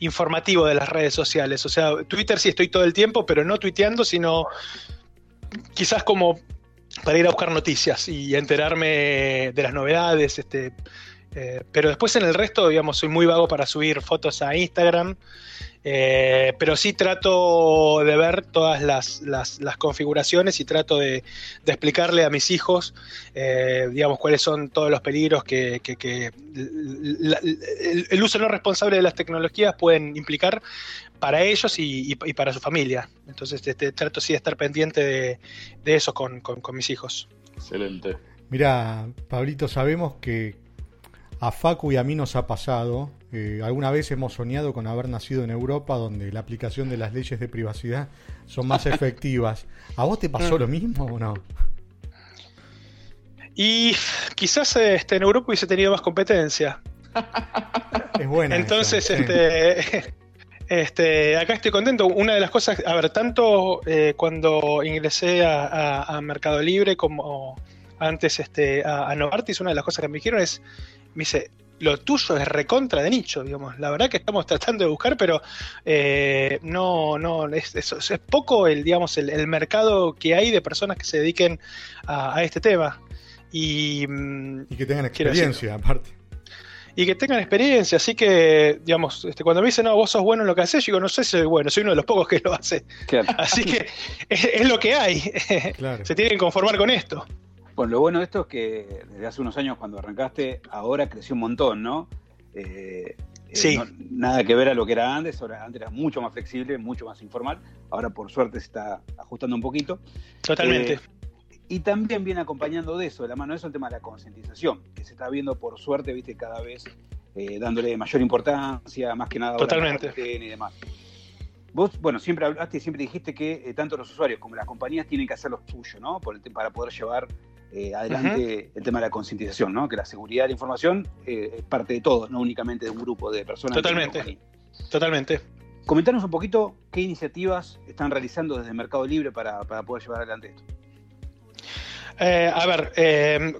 informativo de las redes sociales. O sea, Twitter sí estoy todo el tiempo, pero no tuiteando, sino quizás como para ir a buscar noticias y enterarme de las novedades. Este, eh, pero después en el resto, digamos, soy muy vago para subir fotos a Instagram. eh, pero sí trato de ver todas las, las- las configuraciones y trato de, de explicarle a mis hijos, eh, digamos, cuáles son todos los peligros que, que- que la- el, el uso no responsable de las tecnologías pueden implicar para ellos y, y- y para su familia. Entonces este, trato sí de estar pendiente de, de eso con, con- con mis hijos. Excelente. Mira, Pablito, sabemos que a Facu y a mí nos ha pasado. eh, alguna vez hemos soñado con haber nacido en Europa, donde la aplicación de las leyes de privacidad son más *laughs* efectivas. ¿A vos te pasó Mm. lo mismo o no? Y quizás este, en Europa hubiese tenido más competencia. *laughs* Es buena. Entonces, este, este, acá estoy contento. Una de las cosas, a ver, tanto eh, cuando ingresé a, a- a Mercado Libre como antes este, a, a Novartis, una de las cosas que me dijeron es, me dice, lo tuyo es recontra de nicho, digamos. La verdad que estamos tratando de buscar, pero eh, no, no, es, es- es poco el, digamos, el, el mercado que hay de personas que se dediquen a, a este tema. Y, mm, Y que tengan experiencia, aparte. y que tengan experiencia. Así que, digamos, este, cuando me dicen, no, vos sos bueno en lo que haces, yo digo, no sé si soy bueno, soy uno de los pocos que lo hace. Claro. Así que *laughs* es, es lo que hay. Claro. Se tienen que conformar con esto. Bueno, lo bueno de esto es que desde hace unos años cuando arrancaste, ahora creció un montón, ¿no? Eh, eh, Sí. no- nada que ver a lo que era antes, ahora antes era mucho más flexible, mucho más informal, ahora por suerte se está ajustando un poquito. Totalmente. Eh, y también viene acompañando de eso, de la mano de eso, el tema de la concientización, que se está viendo por suerte, viste, cada vez dándole mayor importancia, más que nada Totalmente. y demás. Vos, bueno, siempre hablaste y siempre dijiste que eh, tanto los usuarios como las compañías tienen que hacer lo suyo, ¿no? Por el te- para poder llevar eh, adelante el tema de la concientización, ¿no? Que la seguridad de la información eh, es parte de todos, no únicamente de un grupo de personas. Totalmente. Totalmente. Comentanos un poquito qué iniciativas están realizando desde Mercado Libre para, para poder llevar adelante esto. Eh, a ver, eh,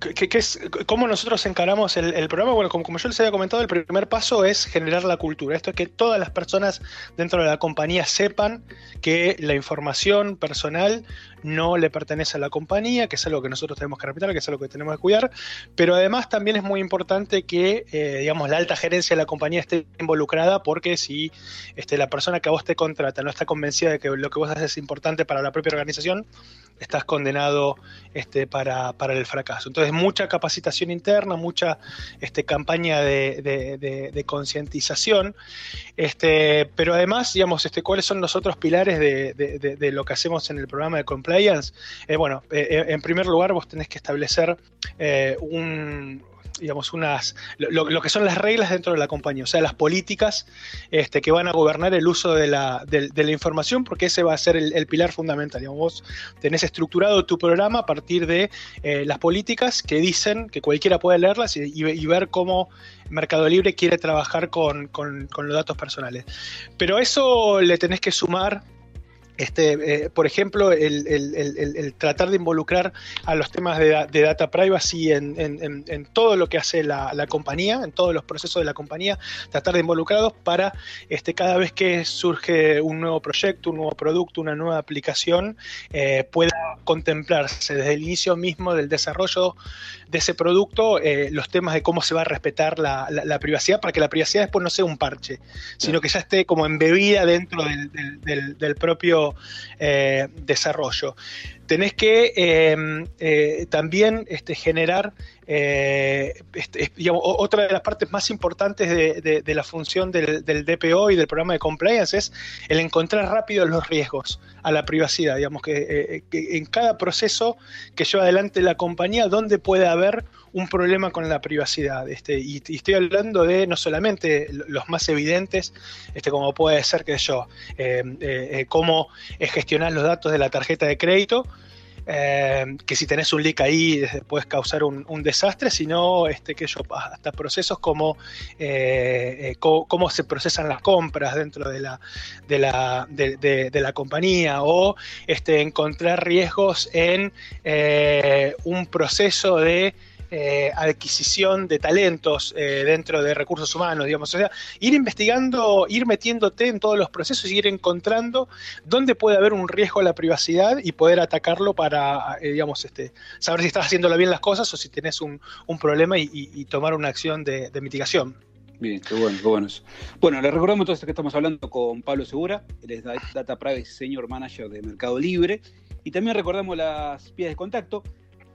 ¿qué, qué es, ¿cómo nosotros encaramos el, el programa? Bueno, como, como yo les había comentado, el primer paso es generar la cultura. Esto es que todas las personas dentro de la compañía sepan que la información personal no le pertenece a la compañía, que es algo que nosotros tenemos que respetar, que es algo que tenemos que cuidar, pero además también es muy importante que, eh, digamos, la alta gerencia de la compañía esté involucrada, porque si este, la persona que a vos te contrata no está convencida de que lo que vos haces es importante para la propia organización, estás condenado este, para, para el fracaso. Entonces, mucha capacitación interna, mucha este, campaña de, de- concientización, este, pero además, digamos, este, ¿cuáles son los otros pilares de, lo que hacemos en el programa de compliance? Eh, bueno, eh, en primer lugar, vos tenés que establecer eh, un digamos, unas, lo, que son las reglas dentro de la compañía, o sea, las políticas este, que van a gobernar el uso de la, de, la información, porque ese va a ser el, pilar fundamental. Digamos, vos tenés estructurado tu programa a partir de eh, las políticas que dicen que cualquiera puede leerlas y, ver cómo Mercado Libre quiere trabajar con, con- con los datos personales. Pero eso le tenés que sumar. Este, eh, por ejemplo, el, el- el- el- el tratar de involucrar a los temas de, da- de data privacy en, en- en- en todo lo que hace la, la compañía, en todos los procesos de la compañía, tratar de involucrarlos para este, cada vez que surge un nuevo proyecto, un nuevo producto, una nueva aplicación, eh, pueda contemplarse desde el inicio mismo del desarrollo de ese producto eh, los temas de cómo se va a respetar la, la- la privacidad para que la privacidad después no sea un parche, sino que ya esté como embebida dentro del, del- del- del propio desarrollo. Tenés que eh, eh, también este, generar, eh, este, otra de las partes más importantes de, la función del, DPO y del programa de compliance es el encontrar rápido los riesgos a la privacidad, digamos que, eh, que en cada proceso que lleva adelante la compañía, donde puede haber un problema con la privacidad. Este, y, estoy hablando de no solamente los más evidentes, como puede ser que yo, eh, eh, eh, cómo gestionar los datos de la tarjeta de crédito, eh, que si tenés un leak ahí puedes causar un, desastre, sino este, que yo, hasta procesos como eh, eh, cómo se procesan las compras dentro de la, compañía o este, encontrar riesgos en un proceso de eh, adquisición de talentos eh, dentro de recursos humanos, digamos, o sea, ir investigando, ir metiéndote en todos los procesos y ir encontrando dónde puede haber un riesgo a la privacidad y poder atacarlo para, eh, digamos, este, saber si estás haciéndolo bien las cosas o si tenés un, un problema y, tomar una acción de, mitigación. Bien, qué bueno, qué bueno. Bueno, les recordamos entonces que estamos hablando con Pablo Segura, él es Data Privacy Senior Manager de Mercado Libre. Y también recordamos las vías de contacto,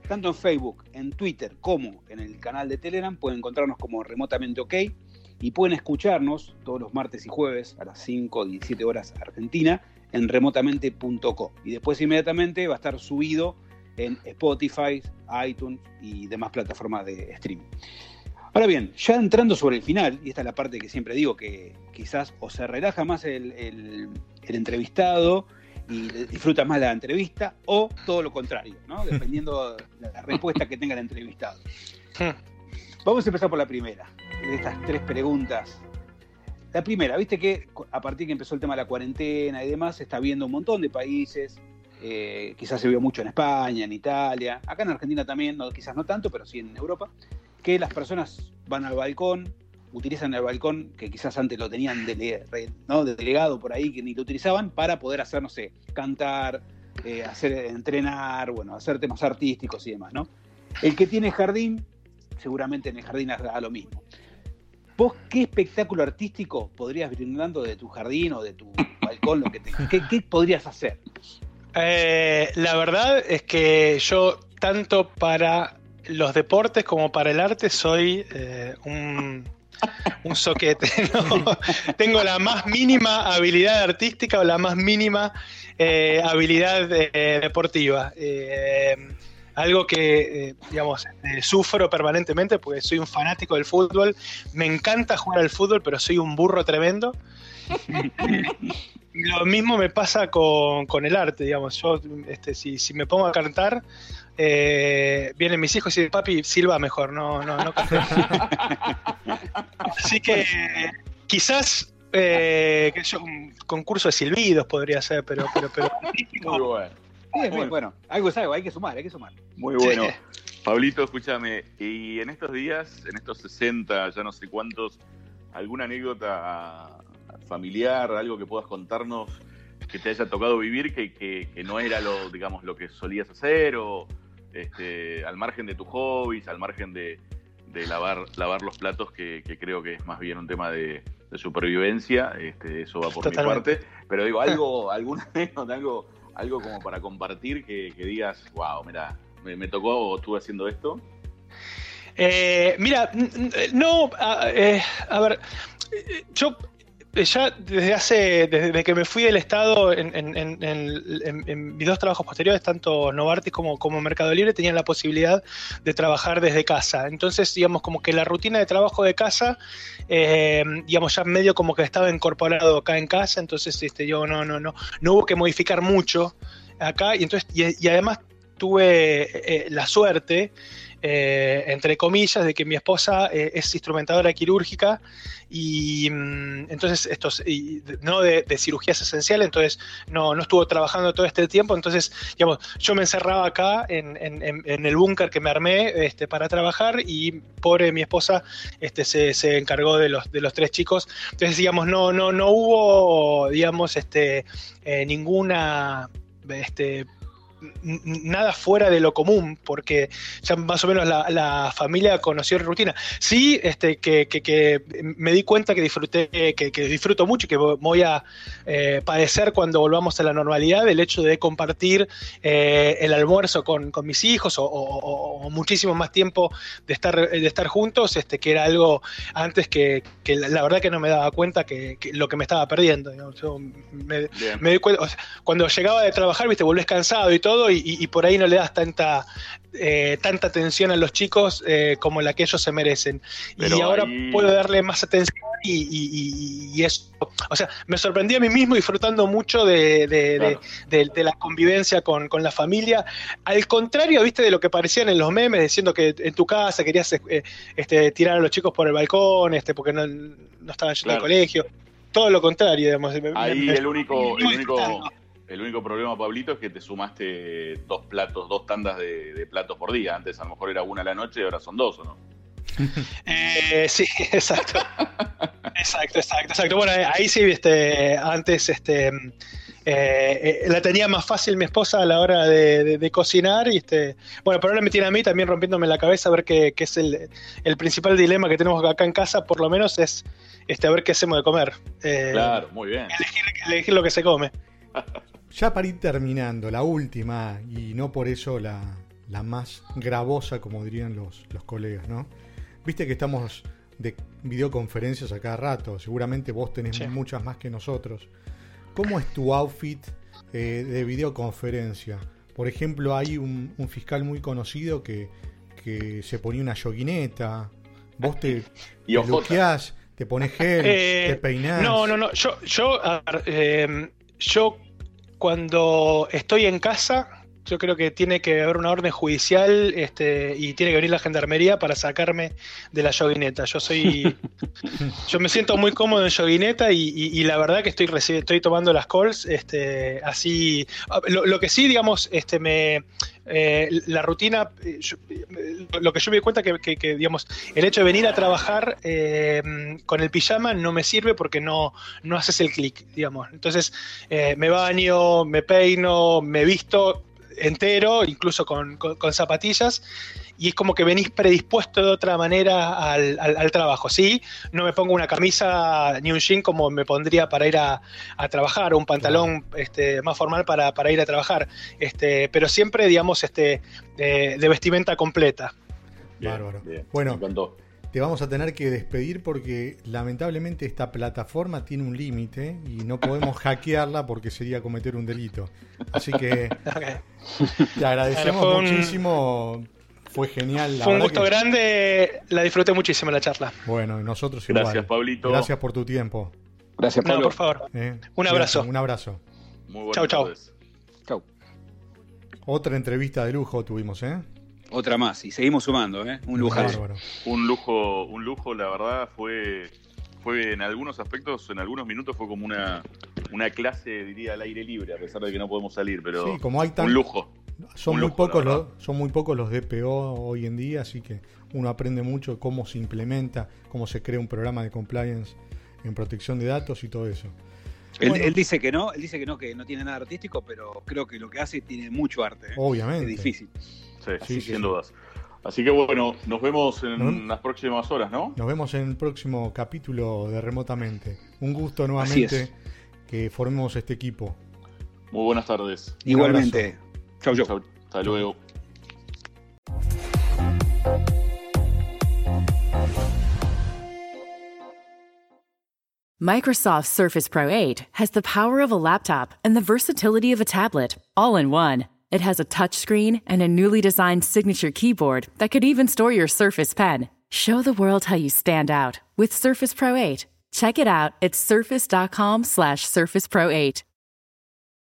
tanto en Facebook, en Twitter, como en el canal de Telegram. Pueden encontrarnos como remotamente OK y pueden escucharnos todos los martes y jueves a las 5 y 17 horas Argentina en remotamente.co. Y después inmediatamente va a estar subido en Spotify, iTunes y demás plataformas de streaming. Ahora bien, ya entrando sobre el final, y esta es la parte que siempre digo que quizás o se relaja más el entrevistado y disfruta más la entrevista, o todo lo contrario, ¿no? *laughs* dependiendo de la respuesta que tenga el entrevistado. Hmm. Vamos a empezar por la primera, de estas tres preguntas. La primera, viste que a partir que empezó el tema de la cuarentena y demás, se está viendo un montón de países, eh, quizás se vio mucho en España, en Italia, acá en Argentina también, no, quizás no tanto, pero sí en Europa, que las personas van al balcón, utilizan el balcón que quizás antes lo tenían dele- ¿no? de delegado por ahí, que ni lo utilizaban, para poder hacer, no sé, cantar, eh, hacer, entrenar, bueno, hacer temas artísticos y demás, ¿no? El que tiene jardín, seguramente en el jardín haga lo mismo. ¿Vos qué espectáculo artístico podrías brindando de tu jardín o de tu balcón, lo que tengas? ¿Qué, podrías hacer? Eh, la verdad es que yo tanto para los deportes como para el arte soy eh, un, un soquete. *laughs* ¿no? Tengo la más mínima habilidad artística o la más mínima eh, habilidad eh, deportiva. Eh, algo que, digamos, eh, sufro permanentemente porque soy un fanático del fútbol. Me encanta jugar al fútbol, pero soy un burro tremendo. *laughs* Lo mismo me pasa con, con el arte, digamos. Yo, este, si, si me pongo a cantar, eh, vienen mis hijos y dicen, papi, silba mejor, no, no, no cantes". *laughs* Así que quizás eh, que yo, un concurso de silbidos podría ser, pero, pero, pero Muy bueno. Bien, bueno, algo es algo, hay que sumar, hay que sumar. Muy bueno. Pablito, escúchame, y en estos días, en estos 60, ya no sé cuántos, ¿alguna anécdota familiar, algo que puedas contarnos que te haya tocado vivir que, que- que no era lo, digamos, lo que solías hacer o este, al margen de tus hobbies, al margen de, de lavar, lavar los platos, que, que creo que es más bien un tema de, de supervivencia, este, eso va por Totalmente. mi parte, pero digo, algo, *laughs* alguna algo, algo como para compartir que, que digas, wow, mira, me, me tocó o estuve haciendo esto. Eh, mira, no, a, eh, a ver, eh, yo ya desde hace, desde que me fui del Estado en, en- en- en- en- en mis dos trabajos posteriores, tanto Novartis como, como Mercado Libre, tenían la posibilidad de trabajar desde casa. Entonces, digamos, como que la rutina de trabajo de casa, eh, digamos, ya medio como que estaba incorporado acá en casa, entonces este, yo no, no, no, no hubo que modificar mucho acá, y entonces, y, y además tuve eh, la suerte eh, entre comillas, de que mi esposa eh, es instrumentadora quirúrgica y mm, entonces estos, y no de, cirugías esenciales, entonces no, no estuvo trabajando todo este tiempo, entonces, digamos, yo me encerraba acá en, en- en- el búnker que me armé este, para trabajar y pobre mi esposa este, se, se encargó de los, de los tres chicos, entonces, digamos, no, no, no hubo, digamos, este, eh, ninguna... Este, nada fuera de lo común, porque ya más o menos la, la familia conoció la rutina. Sí, este, que, que- que me di cuenta que disfruté, que, que disfruto mucho y que voy a eh, padecer cuando volvamos a la normalidad, el hecho de compartir eh, el almuerzo con, con mis hijos o, o- muchísimo más tiempo de estar, de estar juntos, este, que era algo antes que, que la, verdad que no me daba cuenta que, que lo que me estaba perdiendo. Yo me, doy cuenta, o sea, cuando llegaba de trabajar, viste, volvés cansado y todo, y, y- por ahí no le das tanta, eh, tanta atención a los chicos eh, como la que ellos se merecen. Pero y ahora ahí- puedo darle más atención y, y- eso. O sea, me sorprendí a mí mismo disfrutando mucho de, de- de- Claro. de- de la convivencia con, con la familia. Al contrario, viste, de lo que parecían en los memes, diciendo que en tu casa querías eh, este, tirar a los chicos por el balcón, este, porque no, no estaban yendo al Claro. colegio. Todo lo contrario, digamos. Ahí me- el único, el me- único, el único problema, Pablito, es que te sumaste dos platos, dos tandas de, de platos por día. Antes a lo mejor era una a la noche y ahora son dos, ¿o no? *laughs* Eh, sí, *laughs* exacto. exacto, exacto, exacto. Bueno, eh, ahí sí, este, antes este, eh, eh, la tenía más fácil mi esposa a la hora de, de- de cocinar. Y este, bueno, pero ahora me tiene a mí también rompiéndome la cabeza a ver qué, qué es el, el principal dilema que tenemos acá en casa, por lo menos, es este, a ver qué hacemos de comer. Eh, Claro, muy bien. elegir, elegir lo que se come. *laughs* Ya para ir terminando, la última, y no por eso la, la más gravosa, como dirían los, los colegas, ¿no? Viste que estamos de videoconferencias a cada rato, seguramente vos tenés Sí. muchas más que nosotros. ¿Cómo es tu outfit eh, de videoconferencia? Por ejemplo, hay un, un fiscal muy conocido que, que se ponía una yoguineta, vos te, *laughs* Y te te pones *laughs* gel, Eh, te peinás. No, no, no. Yo, yo, eh, yo cuando estoy en casa, yo creo que tiene que haber una orden judicial este, y tiene que venir la gendarmería para sacarme de la yoguineta. Yo soy. *laughs* yo me siento muy cómodo en yoguineta y, y- y la verdad que estoy, estoy tomando las calls este, así. Lo, lo que sí, digamos, este, me. eh, la rutina, eh, yo- eh, lo que yo me di cuenta que, que- que, digamos, el hecho de venir a trabajar eh, con el pijama no me sirve porque no, no haces el clic, digamos. Entonces, eh, me baño, me peino, me visto entero, incluso con, con- con zapatillas. y es como que venís predispuesto de otra manera al, al- al trabajo. Sí, no me pongo una camisa ni un jean como me pondría para ir a, a trabajar, o un pantalón este, más formal para, para ir a trabajar, este, pero siempre, digamos, este, de, de vestimenta completa. Bien, Bárbaro. bien, Bueno. Me encantó. Te vamos a tener que despedir porque lamentablemente esta plataforma tiene un límite y no podemos *laughs* hackearla porque sería cometer un delito. Así que *laughs* te agradecemos Bueno, fue un- muchísimo. Fue genial. La Fue un gusto que- grande, la disfruté muchísimo la charla. Bueno, y nosotros Gracias, igual. Pablito. Gracias por tu tiempo. Gracias, No, Pablo. por favor. ¿eh? Un abrazo. Un abrazo. Muy buenas Chau, chau. tardes. Chau. Otra entrevista de lujo tuvimos, ¿eh? Otra más, y seguimos sumando, ¿eh? Un. Bárbaro. Un lujo, un lujo, la verdad, fue, fue en algunos aspectos, en algunos minutos fue como una, una clase, diría, al aire libre, a pesar de que no podemos salir, pero Sí, como hay tan- un lujo. Son Un muy, lujo, pocos los, son muy pocos los DPO hoy en día, así que uno aprende mucho cómo se implementa, cómo se crea un programa de compliance en protección de datos y todo eso. Él, Bueno. él dice que no, él dice que no, que no tiene nada artístico, pero creo que lo que hace tiene mucho arte. ¿eh? Obviamente. Es difícil. Sí, Sí, sin dudas. Así que bueno, nos vemos en las próximas horas, ¿no? Nos vemos en el próximo capítulo de Remotamente. Un gusto Así nuevamente es. que formemos este equipo. Muy buenas tardes. Igualmente. Chau, chau. Chau, Hasta luego. Microsoft Surface Pro 8 has the power of a laptop and the versatility of a tablet, all in one. It has a touchscreen and a newly designed signature keyboard that could even store your Surface Pen. Show the world how you stand out with Surface Pro 8. Check it out at surface.com slash surface pro 8.